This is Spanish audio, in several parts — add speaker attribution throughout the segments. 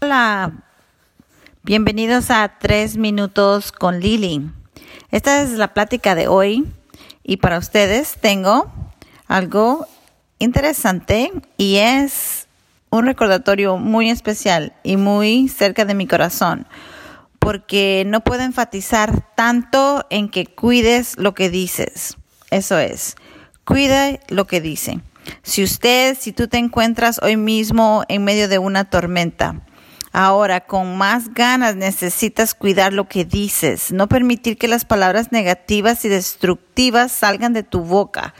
Speaker 1: Hola, bienvenidos a Tres Minutos con Lili. Esta es la plática de hoy y para ustedes tengo algo interesante y es un recordatorio muy especial y muy cerca de mi corazón porque no puedo enfatizar tanto en que cuides lo que dices. Eso es, cuida lo que dice. Si usted, si tú te encuentras hoy mismo en medio de una tormenta, Ahora, con más ganas necesitas cuidar lo que dices, no permitir que las palabras negativas y destructivas salgan de tu boca.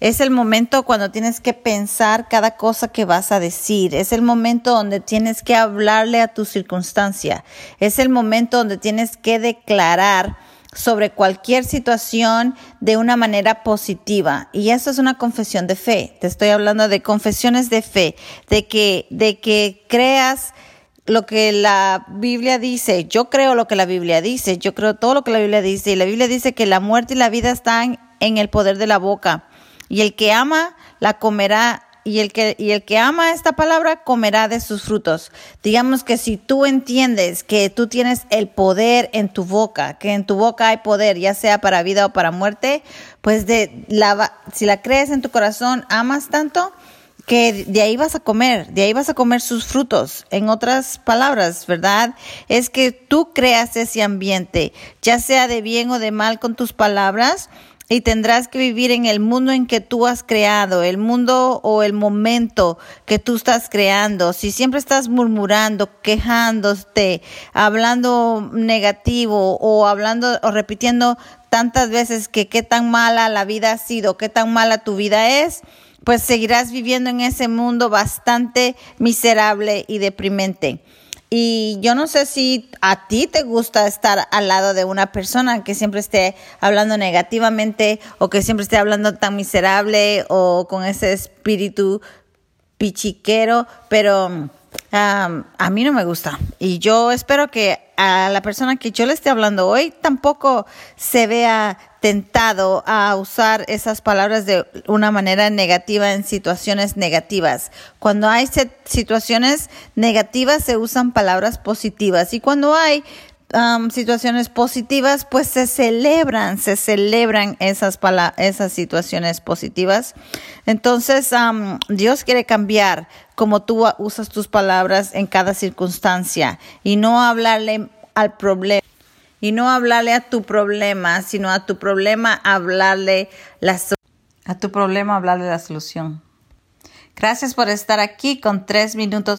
Speaker 1: Es el momento cuando tienes que pensar cada cosa que vas a decir. Es el momento donde tienes que hablarle a tu circunstancia. Es el momento donde tienes que declarar sobre cualquier situación de una manera positiva. Y eso es una confesión de fe. Te estoy hablando de confesiones de fe, de que, de que creas lo que la Biblia dice. Yo creo lo que la Biblia dice. Yo creo todo lo que la Biblia dice. Y la Biblia dice que la muerte y la vida están en el poder de la boca. Y el que ama, la comerá. Y el que, y el que ama esta palabra comerá de sus frutos. Digamos que si tú entiendes que tú tienes el poder en tu boca, que en tu boca hay poder, ya sea para vida o para muerte, pues de la, si la crees en tu corazón, amas tanto, que de ahí vas a comer, de ahí vas a comer sus frutos. En otras palabras, ¿verdad? Es que tú creas ese ambiente, ya sea de bien o de mal con tus palabras, y tendrás que vivir en el mundo en que tú has creado, el mundo o el momento que tú estás creando. Si siempre estás murmurando, quejándote, hablando negativo o hablando o repitiendo tantas veces que qué tan mala la vida ha sido, qué tan mala tu vida es, pues seguirás viviendo en ese mundo bastante miserable y deprimente. Y yo no sé si a ti te gusta estar al lado de una persona que siempre esté hablando negativamente o que siempre esté hablando tan miserable o con ese espíritu pichiquero, pero a mí no me gusta. Y yo espero que a la persona que yo le esté hablando hoy tampoco se vea tentado a usar esas palabras de una manera negativa en situaciones negativas. Cuando hay situaciones negativas se usan palabras positivas y cuando hay situaciones positivas, pues se celebran, se celebran esas, esas situaciones positivas. Entonces, Dios quiere cambiar como tú usas tus palabras en cada circunstancia y no hablarle al problema y no hablarle a tu problema, sino a tu problema hablarle la a tu problema hablarle la solución. Gracias por estar aquí con tres minutos